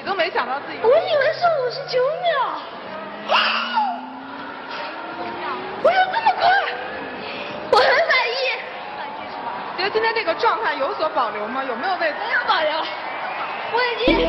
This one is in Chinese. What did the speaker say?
己都没想到自己。我以为是五十九秒。我有这么快？我很满意。觉得今天这个状态有所保留吗？有没有为？没有保留。我已经，